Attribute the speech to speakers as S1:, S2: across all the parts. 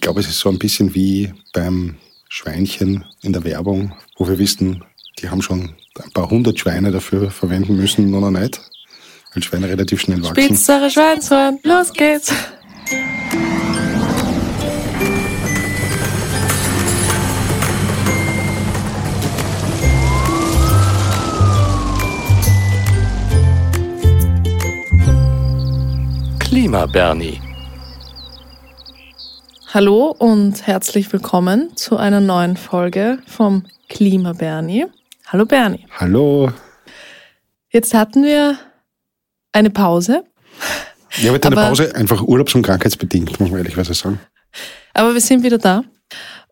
S1: Ich glaube, es ist so ein bisschen wie beim Schweinchen in der Werbung, wo wir wissen, die haben schon ein paar hundert Schweine dafür verwenden müssen, noch nicht, weil Schweine relativ schnell wachsen.
S2: Spitzere Schweinshorn, los geht's!
S3: Klima Bernie.
S2: Hallo und herzlich willkommen zu einer neuen Folge vom Klima Bernie. Hallo Bernie.
S1: Hallo.
S2: Jetzt hatten wir eine Pause.
S1: Ja, mit einer Pause einfach urlaubs- und krankheitsbedingt, muss man ehrlicherweise sagen.
S2: Aber wir sind wieder da.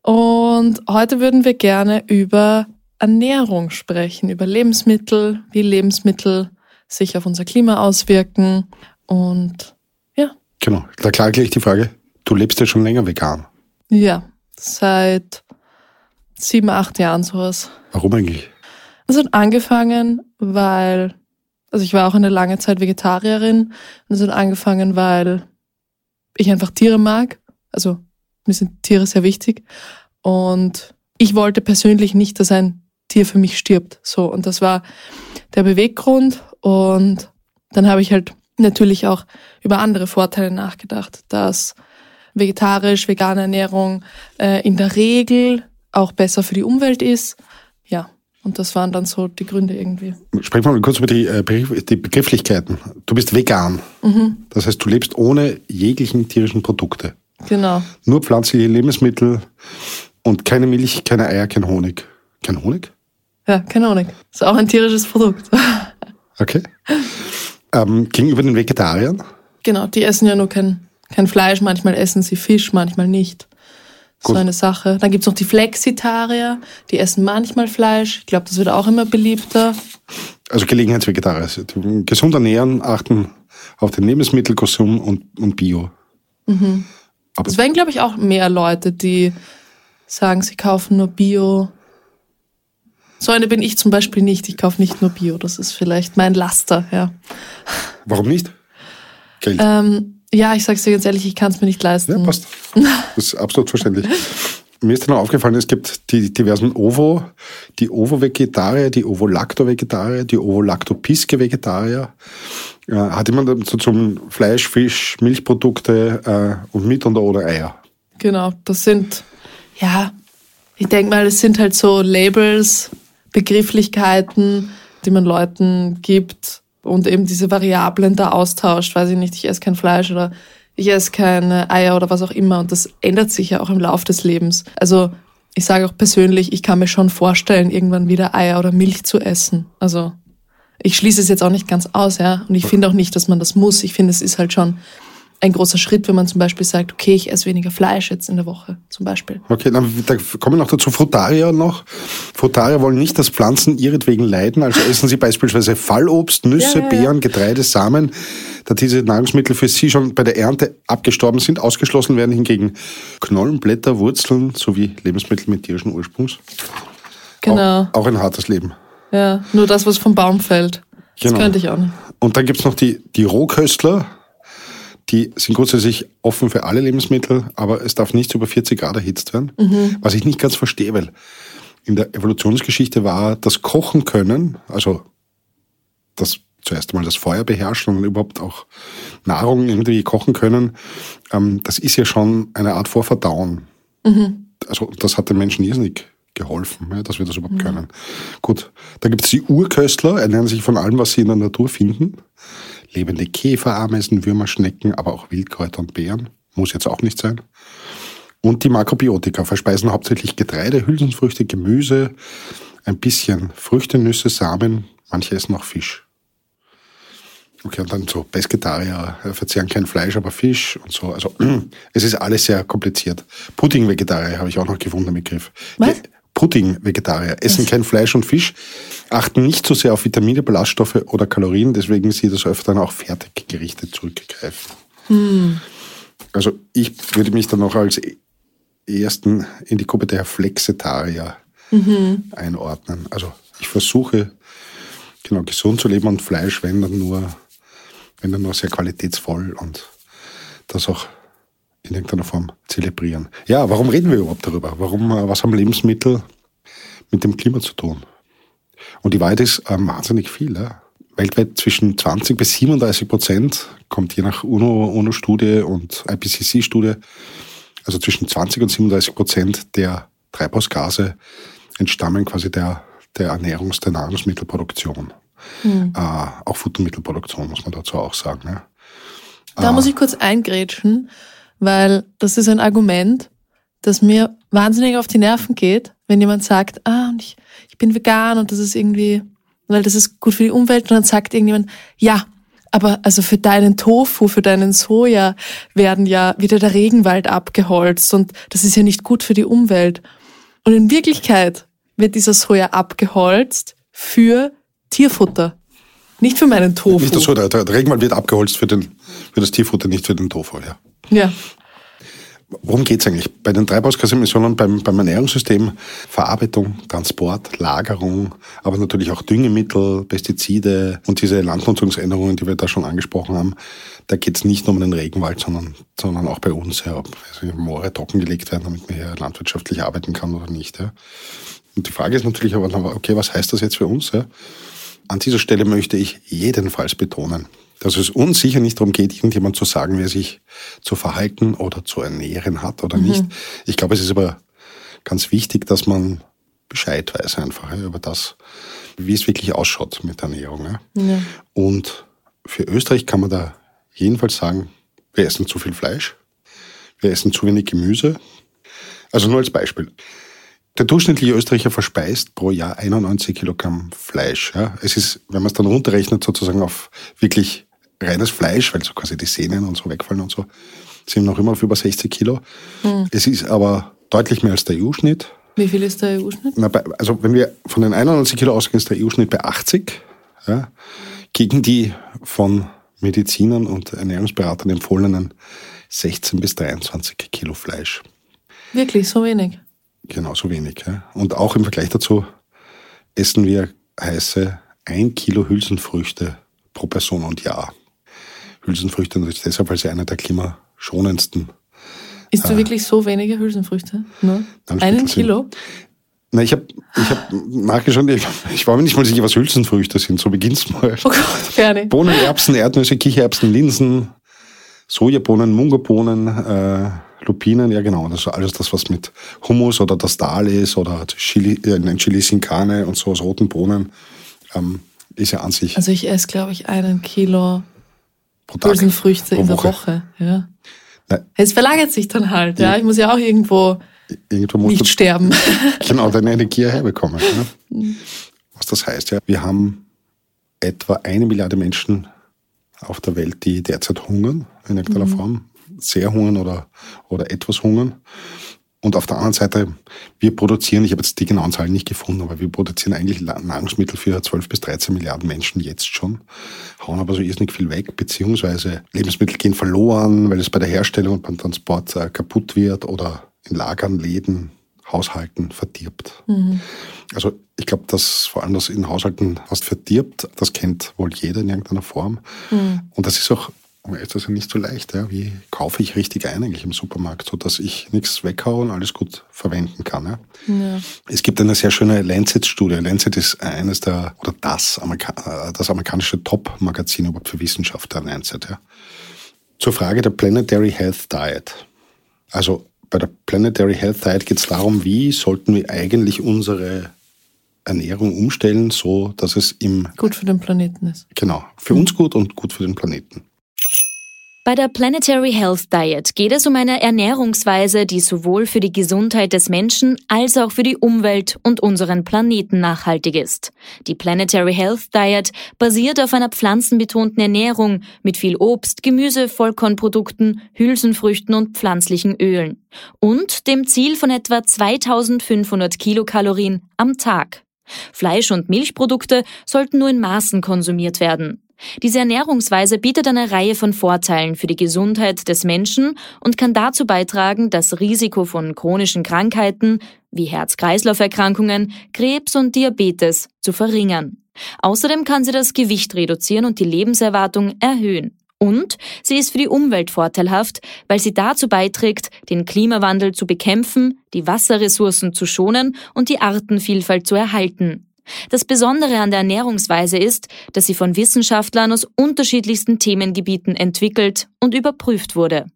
S2: Und heute würden wir gerne über Ernährung sprechen, über Lebensmittel, wie Lebensmittel sich auf unser Klima auswirken. Und ja,
S1: Genau. Da klar gleich die Frage, du lebst ja schon länger vegan.
S2: ja, seit sieben, acht Jahren sowas.
S1: Warum eigentlich?
S2: Es hat angefangen, weil, also ich war auch eine lange Zeit Vegetarierin. Und es hat angefangen, weil ich einfach Tiere mag. Also mir sind Tiere sehr wichtig. Und ich wollte persönlich nicht, dass ein Tier für mich stirbt. So, und das war der Beweggrund. Und dann habe ich halt natürlich auch über andere Vorteile nachgedacht, dass vegetarisch, vegane Ernährung äh, in der Regel auch besser für die Umwelt ist. Ja, und das waren dann so die Gründe irgendwie.
S1: Sprechen wir mal kurz über die, äh, die Begrifflichkeiten. Du bist vegan.
S2: Mhm.
S1: Das heißt, du lebst ohne jeglichen tierischen Produkte.
S2: Genau.
S1: Nur pflanzliche Lebensmittel und keine Milch, keine Eier, kein Honig. Kein Honig?
S2: Ja, keine Ahnung. Ist auch ein tierisches Produkt.
S1: Okay. Ähm, gegenüber den Vegetariern?
S2: genau, die essen ja nur kein, kein Fleisch. Manchmal essen sie Fisch, manchmal nicht. So
S1: Gut.
S2: eine Sache. Dann gibt's noch die Flexitarier, die essen manchmal Fleisch. Ich glaube, das wird auch immer beliebter.
S1: Also Gelegenheitsvegetarier. Also gesund ernähren, achten auf den Lebensmittelkonsum und, und Bio. Aber
S2: Es werden, glaube ich, auch mehr Leute, die sagen, sie kaufen nur Bio. So eine bin ich zum Beispiel nicht. Ich kaufe nicht nur Bio. Das ist vielleicht mein Laster, ja.
S1: warum nicht? Geld.
S2: Ähm, ja, ich sag's dir ganz ehrlich, ich kann es mir nicht leisten.
S1: Ja, passt. Das ist absolut verständlich. Mir ist dann auch aufgefallen, es gibt die diversen Ovo, die Ovo-Vegetarier, die Ovo-Lacto-Vegetarier, die Ovo-Lacto-Piske-Vegetarier. Äh, hat jemand so zum Fleisch, Fisch, Milchprodukte äh, und mit und oder Eier?
S2: Genau, das sind, ja, ich denke mal, es sind halt so Labels, Begrifflichkeiten, die man Leuten gibt und eben diese Variablen da austauscht. Weiß ich nicht, ich esse kein Fleisch oder ich esse keine Eier oder was auch immer. Und das ändert sich ja auch im Lauf des Lebens. Also ich sage auch persönlich, ich kann mir schon vorstellen, irgendwann wieder Eier oder Milch zu essen. Also ich schließe es jetzt auch nicht ganz aus, ja. Und ich finde auch nicht, dass man das muss. Ich finde, es ist halt schon ein großer Schritt, wenn man zum Beispiel sagt, okay, ich esse weniger Fleisch jetzt in der Woche, zum Beispiel.
S1: Okay, dann da kommen wir noch dazu. Frutarier noch. Frutarier wollen nicht, dass Pflanzen ihretwegen leiden, also essen sie beispielsweise Fallobst, Nüsse,
S2: Ja, ja, ja.
S1: Beeren, Getreide, Samen, da diese Nahrungsmittel für sie schon bei der Ernte abgestorben sind. Ausgeschlossen werden hingegen Knollen, Blätter, Wurzeln sowie Lebensmittel mit tierischen Ursprungs.
S2: Genau.
S1: Auch, auch ein hartes Leben.
S2: Ja, nur das, was vom Baum fällt. Das
S1: Genau.
S2: könnte ich auch nicht.
S1: Und dann gibt's noch die, die Rohköstler. Die sind grundsätzlich offen für alle Lebensmittel, aber es darf nicht über 40 Grad erhitzt werden. Was ich nicht ganz verstehe, weil in der Evolutionsgeschichte war das Kochen können, also das zuerst einmal das Feuer beherrschen und überhaupt auch Nahrung irgendwie kochen können, ähm, das ist ja schon eine Art Vorverdauen. Also das hat den Menschen irrsinnig geholfen, ja, dass wir das überhaupt können. Gut, da gibt es die Urköstler, ernähren sich von allem, was sie in der Natur finden. Lebende Käfer, Ameisen, Würmer, Schnecken, aber auch Wildkräuter und Beeren. Muss jetzt auch nicht sein. Und die Makrobiotika verspeisen hauptsächlich Getreide, Hülsenfrüchte, Gemüse, ein bisschen Früchte, Nüsse, Samen, manche essen auch Fisch. Okay, und dann so Pesketarier äh, verzehren kein Fleisch, aber Fisch und so. Also es ist alles sehr kompliziert. Pudding-Vegetarier habe ich auch noch gefunden, den Begriff.
S2: Was?
S1: Pudding-Vegetarier essen kein Fleisch und Fisch, achten nicht so sehr auf Vitamine, Ballaststoffe oder Kalorien, deswegen sie das öfter dann auch Fertiggerichte zurückgreifen. Also ich würde mich dann noch als ersten in die Gruppe der Flexitarier einordnen. Also ich versuche genau gesund zu leben und Fleisch, wenn dann nur, wenn dann nur sehr qualitätsvoll und das auch in irgendeiner Form zelebrieren. Ja, warum reden wir überhaupt darüber? Warum, äh, was haben Lebensmittel mit dem Klima zu tun? Und die Wahrheit ist äh, wahnsinnig viel. Ja? Weltweit zwischen 20 bis 37 Prozent kommt je nach UNO-Studie UNO und IPCC-Studie, also zwischen 20 und 37 Prozent der Treibhausgase entstammen quasi der, der Ernährungs-, der Nahrungsmittelproduktion. Hm. Äh, auch Futtermittelproduktion, muss man dazu auch sagen. Ja.
S2: Da äh, muss ich kurz eingrätschen, weil das ist ein Argument, das mir wahnsinnig auf die Nerven geht, wenn jemand sagt, ah, ich, ich bin vegan und das ist irgendwie, weil das ist gut für die Umwelt und dann sagt irgendjemand, ja, aber also für deinen Tofu, für deinen Soja werden ja wieder der Regenwald abgeholzt und das ist ja nicht gut für die Umwelt. Und in Wirklichkeit wird dieser Soja abgeholzt für Tierfutter. Nicht für meinen Tofu.
S1: Nicht so, der, der Regenwald wird abgeholzt für, den, für das Tierfutter, nicht für den Tofu, ja.
S2: Ja.
S1: Worum geht es eigentlich? Bei den Treibhausgasemissionen beim, beim Ernährungssystem Verarbeitung, Transport, Lagerung, aber natürlich auch Düngemittel, Pestizide und diese Landnutzungsänderungen, die wir da schon angesprochen haben. Da geht es nicht nur um den Regenwald, sondern, sondern auch bei uns, ja, ob also Moore trockengelegt werden, damit man hier landwirtschaftlich arbeiten kann oder nicht. Ja. Und die Frage ist natürlich aber, okay, was heißt das jetzt für uns? Ja? An dieser Stelle möchte ich jedenfalls betonen, dass es uns sicher nicht darum geht, irgendjemand zu sagen, wer sich zu verhalten oder zu ernähren hat oder mhm. nicht. Ich glaube, es ist aber ganz wichtig, dass man Bescheid weiß einfach ja, über das, wie es wirklich ausschaut mit Ernährung. Ja. Ja. Und für Österreich kann man da jedenfalls sagen, wir essen zu viel Fleisch, wir essen zu wenig Gemüse. Also nur als Beispiel. Der durchschnittliche Österreicher verspeist pro Jahr 91 Kilogramm Fleisch. Ja. Es ist, wenn man es dann runterrechnet, sozusagen auf wirklich reines Fleisch, weil so quasi die Sehnen und so wegfallen und so, sind noch immer auf über 60 Kilo. Hm. Es ist aber deutlich mehr als der EU-Schnitt.
S2: Wie viel ist der EU-Schnitt?
S1: Also wenn wir von den 91 Kilo ausgehen, ist der EU-Schnitt bei 80. Ja, gegen die von Medizinern und Ernährungsberatern empfohlenen 16 bis 23 Kilo Fleisch.
S2: Wirklich, so wenig?
S1: Genau, so wenig. Ja. Und auch im Vergleich dazu essen wir heiße 1 Kilo Hülsenfrüchte pro Person und Jahr. Hülsenfrüchte deshalb, weil sie einer der klimaschonendsten.
S2: Isst du äh, wirklich so wenige Hülsenfrüchte? Nur einen Kilo?
S1: Na, ich habe ich hab nachgeschaut, ich, ich war mir nicht mal sicher, was Hülsenfrüchte sind. So beginnt's mal.
S2: Oh Gott, gerne.
S1: Bohnen, Erbsen, Erdnüsse, Kichererbsen, Linsen, Sojabohnen, Mungobohnen, äh, Lupinen, ja genau. Das ist alles das, was mit Hummus oder das Dal ist oder Chili, äh, Chili sin Carne und so aus roten Bohnen. Ähm, ist ja an sich.
S2: Also ich esse, glaube ich, einen Kilo Hülsenfrüchte in der Woche. Ja. Es verlagert sich dann halt, ja. Ich muss ja auch irgendwo, irgendwo nicht sterben.
S1: Genau, deine Energie herbekommen. Ja. Mhm. Was das heißt, ja. Wir haben etwa eine Milliarde Menschen auf der Welt, die derzeit hungern, in irgendeiner mhm. Form. Sehr hungern oder, oder etwas hungern. Und auf der anderen Seite, wir produzieren, ich habe jetzt die genauen Zahlen nicht gefunden, aber wir produzieren eigentlich Nahrungsmittel für 12 bis 13 Milliarden Menschen jetzt schon, hauen aber so irrsinnig viel weg, beziehungsweise Lebensmittel gehen verloren, weil es bei der Herstellung und beim Transport äh, kaputt wird oder in Lagern, Läden, Haushalten verdirbt. Mhm. Also ich glaube, dass vor allem das in Haushalten was verdirbt, das kennt wohl jeder in irgendeiner Form. Mhm. Und das ist auch ist das ja nicht so leicht. Ja? Wie kaufe ich richtig ein eigentlich im Supermarkt, sodass ich nichts weghaue und alles gut verwenden kann. Ja? ja. Es gibt eine sehr schöne Lancet-Studie. Lancet ist eines der, oder das, Amerika das amerikanische Top-Magazin überhaupt für Wissenschaft, der Lancet. Ja? Zur Frage der Planetary Health Diet. Also bei der Planetary Health Diet geht es darum, wie sollten wir eigentlich unsere Ernährung umstellen, so dass es im
S2: gut für den Planeten ist.
S1: Genau, für uns gut und gut für den Planeten.
S3: Bei der Planetary Health Diet geht es um eine Ernährungsweise, die sowohl für die Gesundheit des Menschen als auch für die Umwelt und unseren Planeten nachhaltig ist. Die Planetary Health Diet basiert auf einer pflanzenbetonten Ernährung mit viel Obst, Gemüse, Vollkornprodukten, Hülsenfrüchten und pflanzlichen Ölen und dem Ziel von etwa 2500 Kilokalorien am Tag. Fleisch- und Milchprodukte sollten nur in Maßen konsumiert werden. Diese Ernährungsweise bietet eine Reihe von Vorteilen für die Gesundheit des Menschen und kann dazu beitragen, das Risiko von chronischen Krankheiten wie Herz-Kreislauf-Erkrankungen, Krebs und Diabetes zu verringern. Außerdem kann sie das Gewicht reduzieren und die Lebenserwartung erhöhen. Und sie ist für die Umwelt vorteilhaft, weil sie dazu beiträgt, den Klimawandel zu bekämpfen, die Wasserressourcen zu schonen und die Artenvielfalt zu erhalten. Das Besondere an der Ernährungsweise ist, dass sie von Wissenschaftlern aus unterschiedlichsten Themengebieten entwickelt und überprüft wurde.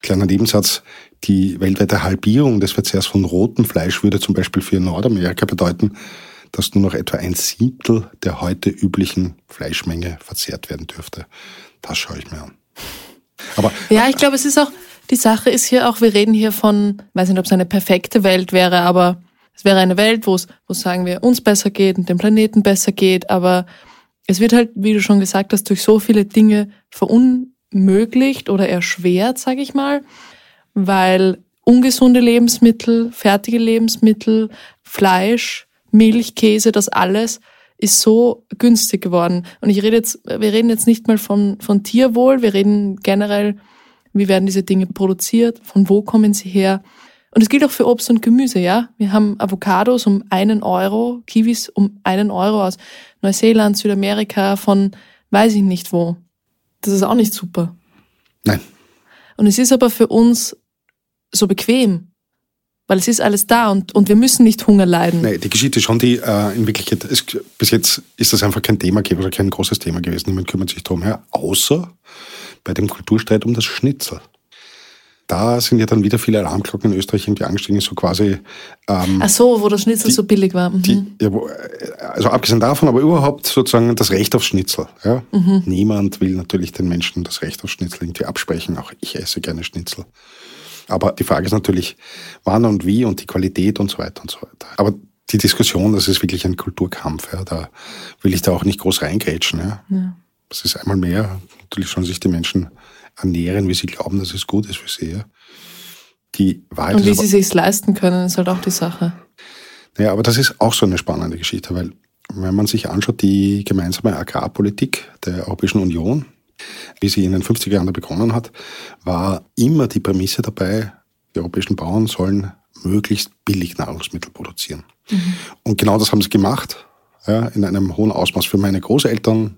S1: Kleiner Nebensatz, die weltweite Halbierung des Verzehrs von rotem Fleisch würde zum Beispiel für Nordamerika bedeuten, dass nur noch etwa ein Siebtel der heute üblichen Fleischmenge verzehrt werden dürfte. Das schaue ich mir an.
S2: Aber ja, ich glaube, es ist auch, die Sache ist hier auch, wir reden hier von, weiß nicht, ob es eine perfekte Welt wäre, aber es wäre eine Welt, wo es, wo sagen wir, uns besser geht und dem Planeten besser geht, aber es wird halt, wie du schon gesagt hast, durch so viele Dinge verunmöglicht oder erschwert, sage ich mal, weil ungesunde Lebensmittel, fertige Lebensmittel, Fleisch, Milch, Käse, das alles ist so günstig geworden. Und ich rede jetzt, wir reden jetzt nicht mal von, von Tierwohl, wir reden generell, wie werden diese Dinge produziert, von wo kommen sie her. Und es gilt auch für Obst und Gemüse, ja. Wir haben Avocados um einen Euro, Kiwis um einen Euro aus Neuseeland, Südamerika, von weiß ich nicht wo. Das ist auch nicht super.
S1: Nein.
S2: Und es ist aber für uns so bequem, weil es ist alles da und, und wir müssen nicht Hunger leiden.
S1: Nein, die Geschichte ist schon die, äh, in Wirklichkeit, es, bis jetzt ist das einfach kein Thema gewesen, oder kein großes Thema gewesen. Niemand kümmert sich darum her, außer bei dem Kulturstreit um das Schnitzel. Da sind ja dann wieder viele Alarmglocken in Österreich irgendwie angestiegen, so quasi.
S2: Ähm, Ach so, wo das Schnitzel die, so billig war. Mhm.
S1: Die, ja, wo, also abgesehen davon, aber überhaupt sozusagen das Recht auf Schnitzel. Ja? Mhm. Niemand will natürlich den Menschen das Recht auf Schnitzel irgendwie absprechen. Auch ich esse gerne Schnitzel. Aber die Frage ist natürlich, wann und wie und die Qualität und so weiter und so weiter. Aber die Diskussion, das ist wirklich ein Kulturkampf. Ja. Da will ich da auch nicht groß reingrätschen. Ja. ja. Das ist einmal mehr. Natürlich sollen sich die Menschen ernähren, wie sie glauben, dass es gut ist für sie. Ja.
S2: Die Wahrheit und wie sie sich leisten können, ist halt auch die Sache.
S1: Naja, aber das ist auch so eine spannende Geschichte, weil wenn man sich anschaut, die gemeinsame Agrarpolitik der Europäischen Union, wie sie in den 50er Jahren begonnen hat, war immer die Prämisse dabei, die europäischen Bauern sollen möglichst billig Nahrungsmittel produzieren. Mhm. Und genau das haben sie gemacht, ja, in einem hohen Ausmaß. Für meine Großeltern,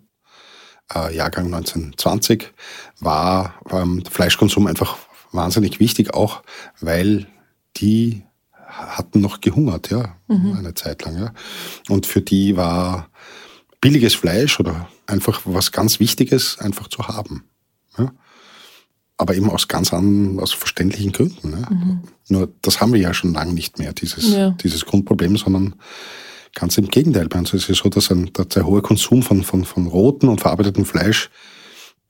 S1: äh, Jahrgang 1920, war ähm, der Fleischkonsum einfach wahnsinnig wichtig, auch weil die hatten noch gehungert, ja, mhm. eine Zeit lang, ja. Und für die war billiges Fleisch oder einfach was ganz Wichtiges einfach zu haben. Ja? Aber eben aus ganz anderen, aus verständlichen Gründen. Ne? Mhm. Nur das haben wir ja schon lange nicht mehr, dieses, ja. dieses Grundproblem, sondern ganz im Gegenteil. Bei uns ist es so, dass ein, dass der hohe Konsum von, von, von rotem und verarbeitetem Fleisch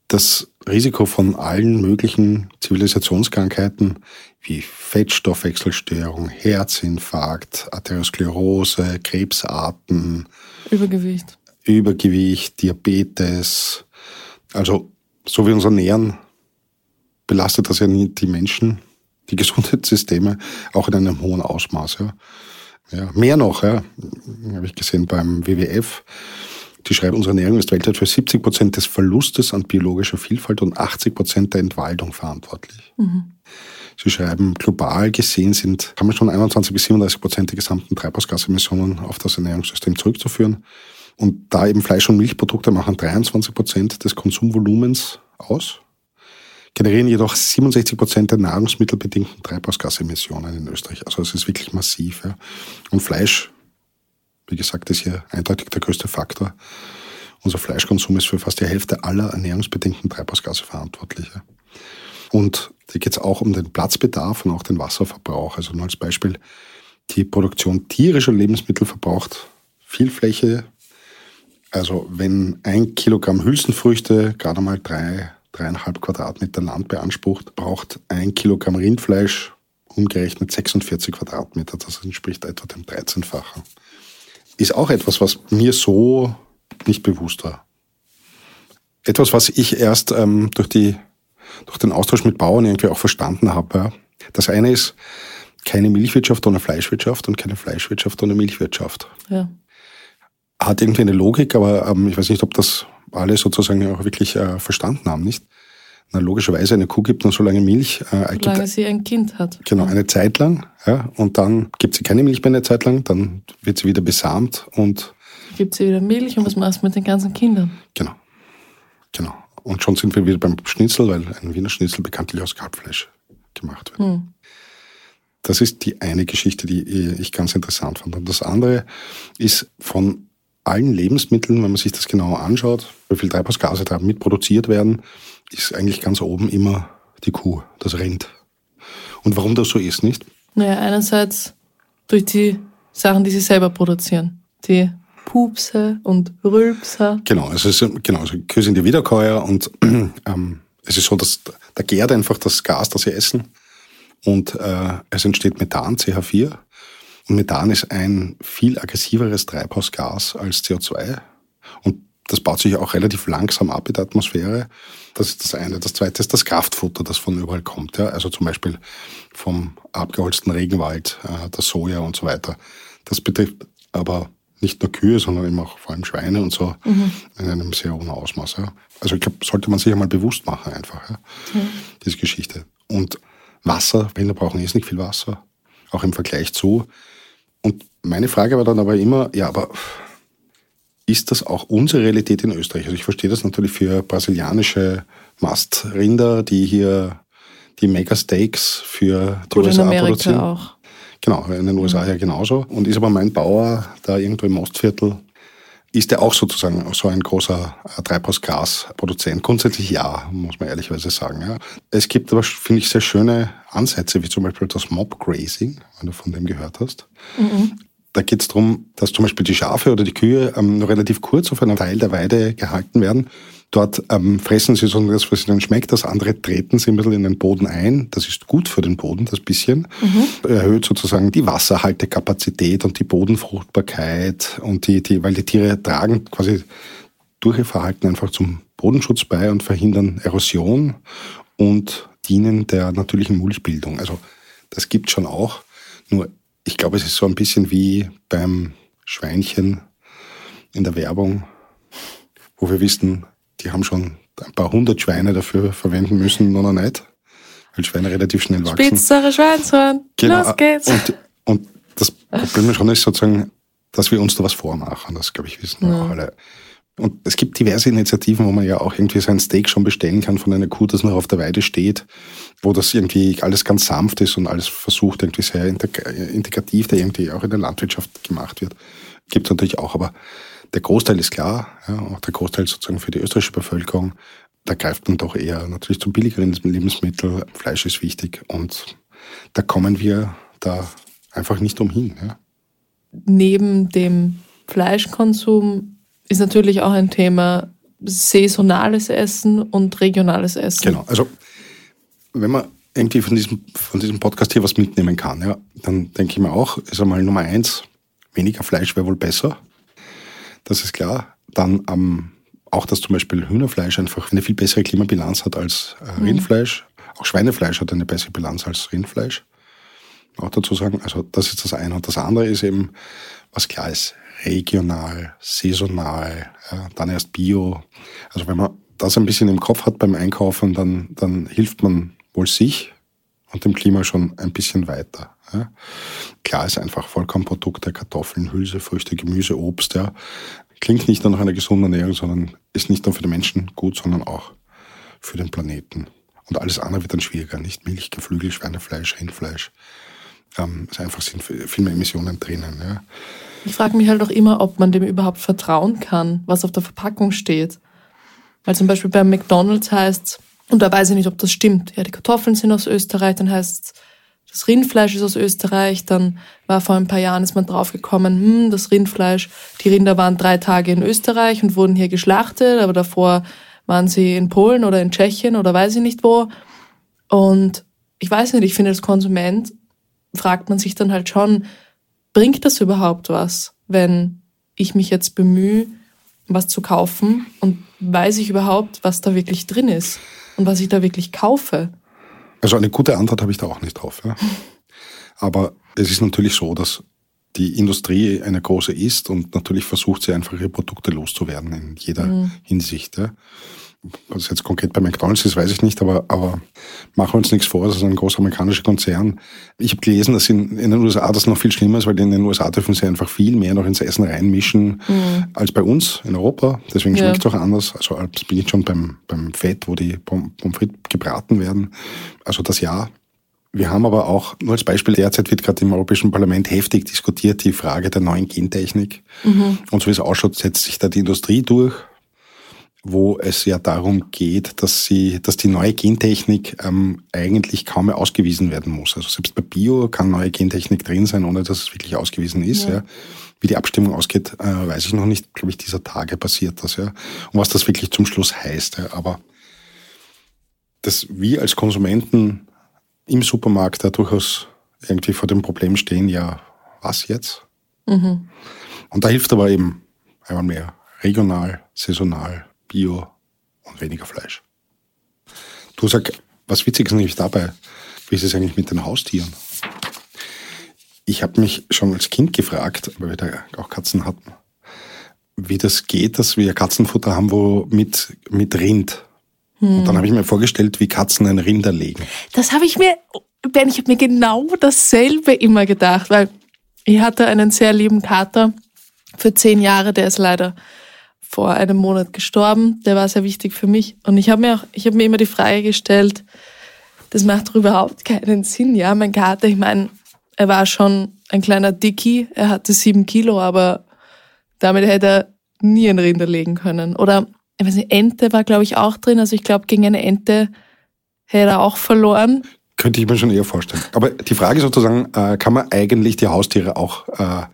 S1: das Risiko von allen möglichen Zivilisationskrankheiten wie Fettstoffwechselstörung, Herzinfarkt, Arteriosklerose, Krebsarten,
S2: Übergewicht,
S1: Übergewicht, Diabetes. Also so wie unser Nähren belastet das ja die Menschen, die Gesundheitssysteme, auch in einem hohen Ausmaß. Ja. Ja, mehr noch, ja, habe ich gesehen beim WWF. Die schreiben, unsere Ernährung ist weltweit für 70 Prozent des Verlustes an biologischer Vielfalt und 80 Prozent der Entwaldung verantwortlich. Mhm. Sie schreiben, global gesehen sind, kann man schon 21 bis 37 Prozent der gesamten Treibhausgasemissionen auf das Ernährungssystem zurückzuführen. Und da eben Fleisch- und Milchprodukte machen 23 Prozent des Konsumvolumens aus, generieren jedoch 67 Prozent der nahrungsmittelbedingten Treibhausgasemissionen in Österreich. Also es ist wirklich massiv. Ja. Und Fleisch, wie gesagt, ist hier eindeutig der größte Faktor. Unser Fleischkonsum ist für fast die Hälfte aller ernährungsbedingten Treibhausgase verantwortlich. Ja. Und da geht es auch um den Platzbedarf und auch den Wasserverbrauch. Also nur als Beispiel, die Produktion tierischer Lebensmittel verbraucht viel Fläche, also wenn ein Kilogramm Hülsenfrüchte gerade mal drei, dreieinhalb Quadratmeter Land beansprucht, braucht ein Kilogramm Rindfleisch umgerechnet 46 Quadratmeter. Das entspricht etwa dem 13-fachen. Ist auch etwas, was mir so nicht bewusst war. Etwas, was ich erst ähm, durch, die, durch den Austausch mit Bauern irgendwie auch verstanden habe. Ja. Das eine ist keine Milchwirtschaft ohne Fleischwirtschaft und keine Fleischwirtschaft ohne Milchwirtschaft. Ja hat irgendwie eine Logik, aber ähm, ich weiß nicht, ob das alle sozusagen auch wirklich äh, verstanden haben, nicht? Na, logischerweise, eine Kuh gibt nur so lange Milch.
S2: Äh, Solange gibt, sie ein Kind hat.
S1: Genau, eine Zeit lang. Ja, und dann gibt sie keine Milch mehr eine Zeit lang, dann wird sie wieder besamt und...
S2: Gibt sie wieder Milch und was machst du mit den ganzen Kindern?
S1: Genau. Genau. Und schon sind wir wieder beim Schnitzel, weil ein Wiener Schnitzel bekanntlich aus Kalbfleisch gemacht wird. Mhm. Das ist die eine Geschichte, die ich ganz interessant fand. Und das andere ist von allen Lebensmitteln, wenn man sich das genau anschaut, wie viel Treibhausgase da mitproduziert werden, ist eigentlich ganz oben immer die Kuh, das Rind. Und warum das so ist, nicht?
S2: Naja, einerseits durch die Sachen, die sie selber produzieren. Die Pupse und Rülpser.
S1: Genau, es ist, genau, also Kühe sind die Wiederkäuer und ähm, es ist so, dass da gärt einfach das Gas, das sie essen und äh, es entsteht Methan, CH4. Und Methan ist ein viel aggressiveres Treibhausgas als CO2 und das baut sich auch relativ langsam ab in der Atmosphäre. Das ist das eine. Das zweite ist das Kraftfutter, das von überall kommt. Ja? Also zum Beispiel vom abgeholzten Regenwald, äh, das Soja und so weiter. Das betrifft aber nicht nur Kühe, sondern eben auch vor allem Schweine und so mhm. in einem sehr hohen Ausmaß. Ja. Also ich glaube, sollte man sich einmal bewusst machen einfach, ja, mhm. diese Geschichte. Und Wasser, Rinder brauchen jetzt nicht viel Wasser, auch im Vergleich zu. Und meine Frage war dann aber immer, ja, aber ist das auch unsere Realität in Österreich? Also ich verstehe das natürlich für brasilianische Mastrinder, die hier die Mega-Steaks für
S2: die Oder USA in Amerika produzieren. auch.
S1: Genau, in den USA ja genauso. Und ist aber mein Bauer da irgendwo im Ostviertel, ist der auch sozusagen so ein großer äh, Treibhausgasproduzent? Grundsätzlich ja, muss man ehrlicherweise sagen. Ja. Es gibt aber, finde ich, sehr schöne Ansätze, wie zum Beispiel das Mob Grazing, wenn du von dem gehört hast. Mhm. Da geht es darum, dass zum Beispiel die Schafe oder die Kühe ähm, relativ kurz auf einem Teil der Weide gehalten werden. Dort ähm, fressen sie so das, was ihnen schmeckt. Das andere treten sie ein bisschen in den Boden ein. Das ist gut für den Boden, das bisschen. Mhm. Erhöht sozusagen die Wasserhaltekapazität und die Bodenfruchtbarkeit und die, die, weil die Tiere tragen quasi durch ihr Verhalten einfach zum Bodenschutz bei und verhindern Erosion und dienen der natürlichen Mulchbildung. Also das gibt schon auch. Nur ich glaube, es ist so ein bisschen wie beim Schweinchen in der Werbung, wo wir wissen, die haben schon ein paar hundert Schweine dafür verwenden müssen, noch nicht, weil Schweine relativ schnell wachsen.
S2: Spitzere Schweinshorn, genau. los geht's.
S1: Und, und das Problem schon ist sozusagen, dass wir uns da was vormachen. Das, glaube ich, wissen wir ja. auch alle. Und es gibt diverse Initiativen, wo man ja auch irgendwie sein Steak schon bestellen kann von einer Kuh, das noch auf der Weide steht, wo das irgendwie alles ganz sanft ist und alles versucht, irgendwie sehr integrativ, der irgendwie auch in der Landwirtschaft gemacht wird. Gibt es natürlich auch, aber der Großteil ist klar, ja, auch der Großteil sozusagen für die österreichische Bevölkerung, da greift man doch eher natürlich zum billigeren Lebensmittel. Fleisch ist wichtig und da kommen wir da einfach nicht umhin. Ja.
S2: Neben dem Fleischkonsum ist natürlich auch ein Thema saisonales Essen und regionales Essen.
S1: Genau, also wenn man irgendwie von diesem, von diesem Podcast hier was mitnehmen kann, ja, dann denke ich mir auch, ist einmal Nummer eins, weniger Fleisch wäre wohl besser. Das ist klar. Dann ähm, auch, dass zum Beispiel Hühnerfleisch einfach eine viel bessere Klimabilanz hat als äh, mhm. Rindfleisch. Mhm. Auch Schweinefleisch hat eine bessere Bilanz als Rindfleisch. Auch dazu sagen, also das ist das eine. Und das andere ist eben, was klar ist, regional, saisonal, ja, dann erst Bio. Also wenn man das ein bisschen im Kopf hat beim Einkaufen, dann, dann hilft man wohl sich und dem Klima schon ein bisschen weiter. Ja. Klar ist einfach Vollkornprodukte, Kartoffeln, Hülsefrüchte, Gemüse, Obst. Ja. Klingt nicht nur nach einer gesunden Ernährung, sondern ist nicht nur für den Menschen gut, sondern auch für den Planeten. Und alles andere wird dann schwieriger. Nicht Milch, Geflügel, Schweinefleisch, Rindfleisch. Ähm, es einfach sind viel mehr Emissionen drinnen. Ja.
S2: Ich frage mich halt auch immer, ob man dem überhaupt vertrauen kann, was auf der Verpackung steht. Weil zum Beispiel beim McDonalds heißt und da weiß ich nicht, ob das stimmt. Ja, die Kartoffeln sind aus Österreich, dann heißt das Rindfleisch ist aus Österreich, dann war vor ein paar Jahren ist man draufgekommen, hm, das Rindfleisch, die Rinder waren drei Tage in Österreich und wurden hier geschlachtet, aber davor waren sie in Polen oder in Tschechien oder weiß ich nicht wo. Und ich weiß nicht, ich finde als Konsument fragt man sich dann halt schon, bringt das überhaupt was, wenn ich mich jetzt bemühe, was zu kaufen und weiß ich überhaupt, was da wirklich drin ist und was ich da wirklich kaufe?
S1: Also eine gute Antwort habe ich da auch nicht drauf. Ja. Aber es ist natürlich so, dass die Industrie eine große ist und natürlich versucht sie einfach ihre Produkte loszuwerden in jeder mhm. Hinsicht. Ja. Was jetzt konkret bei McDonalds ist, weiß ich nicht, aber, aber machen wir uns nichts vor, das ist ein großer amerikanischer Konzern. Ich habe gelesen, dass in, in den USA das noch viel schlimmer ist, weil in den USA dürfen sie einfach viel mehr noch ins Essen reinmischen mhm. als bei uns in Europa. Deswegen schmeckt es ja. auch anders. Also bin ich schon beim, beim Fett, wo die Pommes frites gebraten werden. Also das ja. Wir haben aber auch, nur als Beispiel, derzeit wird gerade im Europäischen Parlament heftig diskutiert die Frage der neuen Gentechnik. Mhm. Und so wie es ausschaut, setzt sich da die Industrie durch wo es ja darum geht, dass sie, dass die neue Gentechnik ähm, eigentlich kaum mehr ausgewiesen werden muss. Also selbst bei Bio kann neue Gentechnik drin sein, ohne dass es wirklich ausgewiesen ist. Ja. ja. Wie die Abstimmung ausgeht, äh, weiß ich noch nicht. Glaube ich, dieser Tage passiert das. Ja. Und was das wirklich zum Schluss heißt. Ja. Aber dass wir als Konsumenten im Supermarkt da durchaus irgendwie vor dem Problem stehen, ja, was jetzt? Mhm. Und da hilft aber eben einmal mehr regional, saisonal, Bio und weniger Fleisch. Du sag, was witzig ist nämlich dabei, wie ist es eigentlich mit den Haustieren? Ich habe mich schon als Kind gefragt, weil wir da auch Katzen hatten, wie das geht, dass wir Katzenfutter haben, wo mit, mit Rind. Hm. Und dann habe ich mir vorgestellt, wie Katzen ein Rind erlegen.
S2: Das habe ich mir, Ben, ich habe mir genau dasselbe immer gedacht, weil ich hatte einen sehr lieben Kater für zehn Jahre, der ist leider vor einem Monat gestorben. Der war sehr wichtig für mich. Und ich habe mir auch, ich habe mir immer die Frage gestellt, das macht doch überhaupt keinen Sinn, ja. Mein Kater, ich meine, er war schon ein kleiner Dicky, er hatte sieben Kilo, aber damit hätte er nie ein Rinder legen können. Oder, ich weiß nicht, Ente war, glaube ich, auch drin. Also ich glaube, gegen eine Ente hätte er auch verloren.
S1: Könnte ich mir schon eher vorstellen. Aber die Frage ist sozusagen, äh, kann man eigentlich die Haustiere auch äh,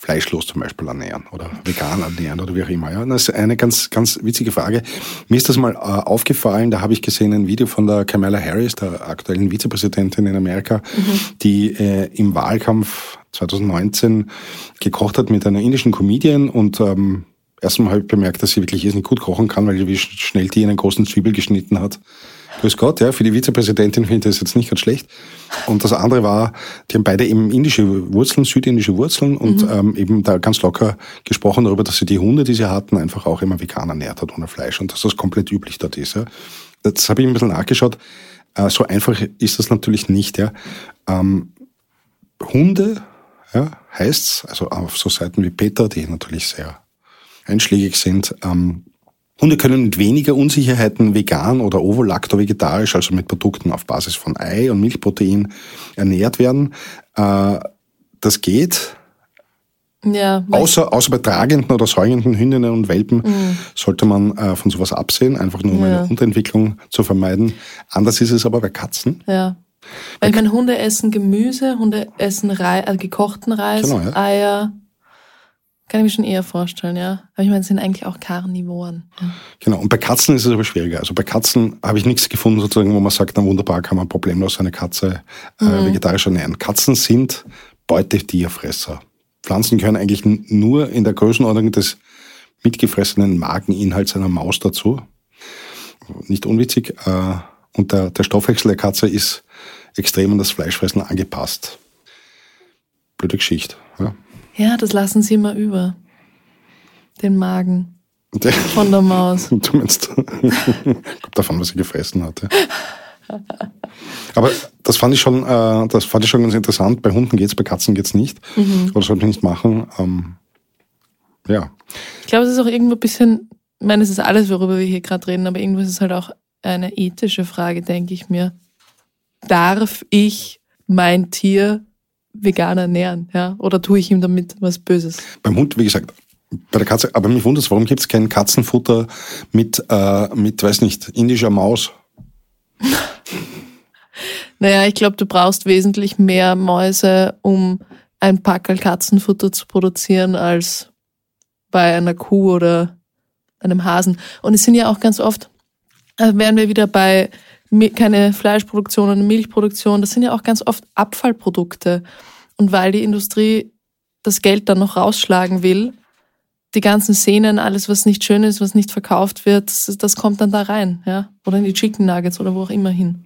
S1: fleischlos zum Beispiel ernähren oder vegan ernähren oder wie auch immer. Ja, das ist eine ganz, ganz witzige Frage. Mir ist das mal äh, aufgefallen, da habe ich gesehen ein Video von der Kamala Harris, der aktuellen Vizepräsidentin in Amerika, mhm. die äh, im Wahlkampf 2019 gekocht hat mit einer indischen Comedian und ähm, erstmal habe ich bemerkt, dass sie wirklich nicht gut kochen kann, weil wie schnell die einen großen Zwiebel geschnitten hat. Grüß Gott, ja, für die Vizepräsidentin finde ich das jetzt nicht ganz schlecht. Und das andere war, die haben beide eben indische Wurzeln, südindische Wurzeln und mhm. ähm, eben da ganz locker gesprochen darüber, dass sie die Hunde, die sie hatten, einfach auch immer vegan ernährt hat, ohne Fleisch und dass das komplett üblich dort ist. Ja. Das habe ich ein bisschen nachgeschaut. Äh, so einfach ist das natürlich nicht. Ja. Ähm, Hunde ja, heißt's, also auf so Seiten wie Peter, die natürlich sehr einschlägig sind, ähm, Hunde können mit weniger Unsicherheiten vegan oder ovo-lacto-vegetarisch, also mit Produkten auf Basis von Ei und Milchprotein ernährt werden. Äh, das geht. Ja, außer, außer bei tragenden oder säugenden Hündinnen und Welpen mhm. sollte man äh, von sowas absehen, einfach nur um ja. eine Unterentwicklung zu vermeiden. Anders ist es aber bei Katzen.
S2: Ja. Weil ich meine, Hunde essen Gemüse, Hunde essen Rei also gekochten Reis, genau, ja. Eier, kann ich mir schon eher vorstellen, ja. Aber ich meine, es sind eigentlich auch Karnivoren. Ja.
S1: Genau, und bei Katzen ist es aber schwieriger. Also bei Katzen habe ich nichts gefunden, sozusagen, wo man sagt, na wunderbar, kann man problemlos eine Katze äh, mhm. vegetarisch ernähren. Katzen sind Beutetierfresser. Pflanzen gehören eigentlich nur in der Größenordnung des mitgefressenen Mageninhalts einer Maus dazu. Nicht unwitzig. Äh, und der, der Stoffwechsel der Katze ist extrem an das Fleischfressen angepasst. Blöde Geschichte. Ja.
S2: Ja, das lassen sie immer über. Den Magen. Von der Maus.
S1: Du meinst, kommt davon, was sie gefressen hatte. Aber das fand ich schon, äh, das fand ich schon ganz interessant. Bei Hunden geht's, bei Katzen geht's nicht. Mhm. Oder sollte ich nicht machen. Ähm, ja.
S2: Ich glaube, es ist auch irgendwo ein bisschen, ich meine, es ist alles, worüber wir hier gerade reden, aber irgendwo ist es halt auch eine ethische Frage, denke ich mir. Darf ich mein Tier vegan ernähren, ja? Oder tue ich ihm damit was Böses?
S1: Beim Hund, wie gesagt, bei der Katze, aber mich wundert es, warum gibt es kein Katzenfutter mit, äh, mit, weiß nicht, indischer Maus?
S2: naja, ich glaube, du brauchst wesentlich mehr Mäuse, um ein Packerl Katzenfutter zu produzieren, als bei einer Kuh oder einem Hasen. Und es sind ja auch ganz oft, äh, wären wir wieder bei keine Fleischproduktion und Milchproduktion, das sind ja auch ganz oft Abfallprodukte. Und weil die Industrie das Geld dann noch rausschlagen will, die ganzen Szenen, alles, was nicht schön ist, was nicht verkauft wird, das, das kommt dann da rein, ja. Oder in die Chicken Nuggets oder wo auch immer hin.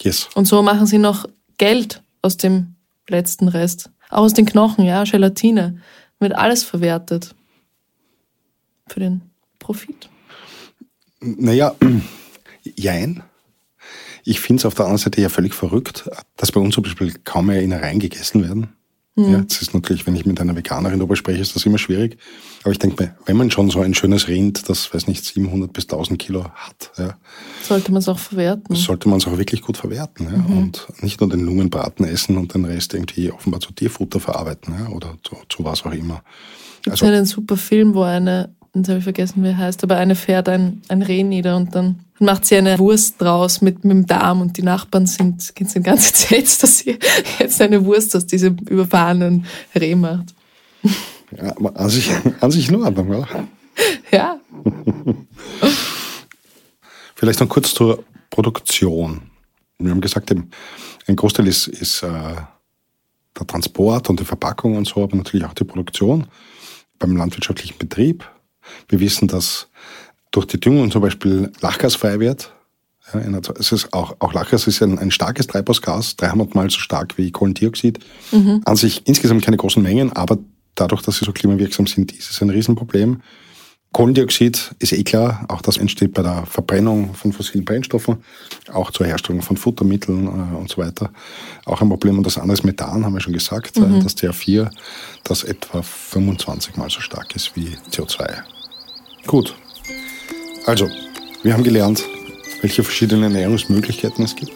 S1: Yes.
S2: Und so machen sie noch Geld aus dem letzten Rest. Auch aus den Knochen, ja, Gelatine. Wird alles verwertet. Für den Profit.
S1: Naja, jein. Ich finde es auf der anderen Seite ja völlig verrückt, dass bei uns zum Beispiel kaum mehr Innereien gegessen werden. Mhm. Ja, das ist natürlich, wenn ich mit einer Veganerin darüber spreche, ist das immer schwierig. Aber ich denke mir, wenn man schon so ein schönes Rind, das, weiß nicht, 700 bis 1000 Kilo hat, ja,
S2: sollte man es auch verwerten.
S1: Sollte man es auch wirklich gut verwerten. Ja, mhm. Und nicht nur den Lungenbraten essen und den Rest irgendwie offenbar zu Tierfutter verarbeiten ja, oder zu, zu was auch immer.
S2: Es also, gibt einen super Film, wo eine, jetzt habe ich vergessen, wie er heißt, aber eine fährt ein, ein Reh nieder und dann macht sie eine Wurst draus mit, mit dem Darm und die Nachbarn sind, sind ganz entsetzt, dass sie jetzt eine Wurst aus diesem überfahrenen Reh macht.
S1: Ja, an sich, an sich in Ordnung, oder?
S2: Ja.
S1: Vielleicht noch kurz zur Produktion. Wir haben gesagt, ein Großteil ist, ist äh, der Transport und die Verpackung und so, aber natürlich auch die Produktion beim landwirtschaftlichen Betrieb. Wir wissen, dass durch die Düngung zum Beispiel Lachgas frei wird. Ja, es ist auch, auch Lachgas ist ein, ein starkes Treibhausgas, 300 mal so stark wie Kohlendioxid. Mhm. An sich insgesamt keine großen Mengen, aber dadurch, dass sie so klimawirksam sind, ist es ein Riesenproblem. Kohlendioxid ist eh klar, auch das entsteht bei der Verbrennung von fossilen Brennstoffen, auch zur Herstellung von Futtermitteln äh, und so weiter. Auch ein Problem. Und das andere ist Methan, haben wir schon gesagt, mhm. äh, das CH4, das etwa 25 mal so stark ist wie CO2. Gut, also, wir haben gelernt, welche verschiedenen Ernährungsmöglichkeiten es gibt.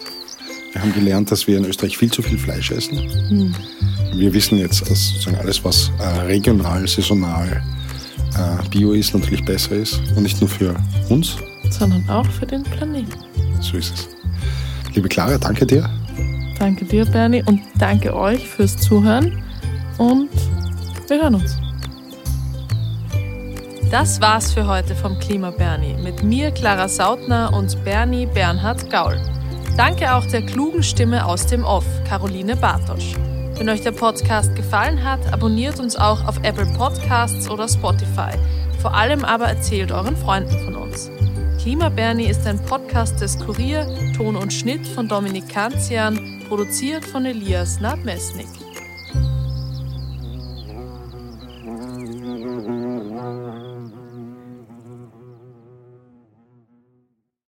S1: Wir haben gelernt, dass wir in Österreich viel zu viel Fleisch essen. Mhm. Wir wissen jetzt, dass sozusagen alles, was äh, regional, saisonal, äh, bio ist, natürlich besser ist. Und nicht nur für uns,
S2: sondern auch für den Planeten.
S1: So ist es. Liebe Clara, danke dir.
S2: Danke dir, Bernie, und danke euch fürs Zuhören. Und wir hören uns. Das war's für heute vom Klima Bernie mit mir, Clara Sautner und Bernie Bernhard Gaul. Danke auch der klugen Stimme aus dem Off, Caroline Bartosch. Wenn euch der Podcast gefallen hat, abonniert uns auch auf Apple Podcasts oder Spotify. Vor allem aber erzählt euren Freunden von uns. Klima Bernie ist ein Podcast des Kurier, Ton und Schnitt von Dominik Kanzian, produziert von Elias Nadmesnik.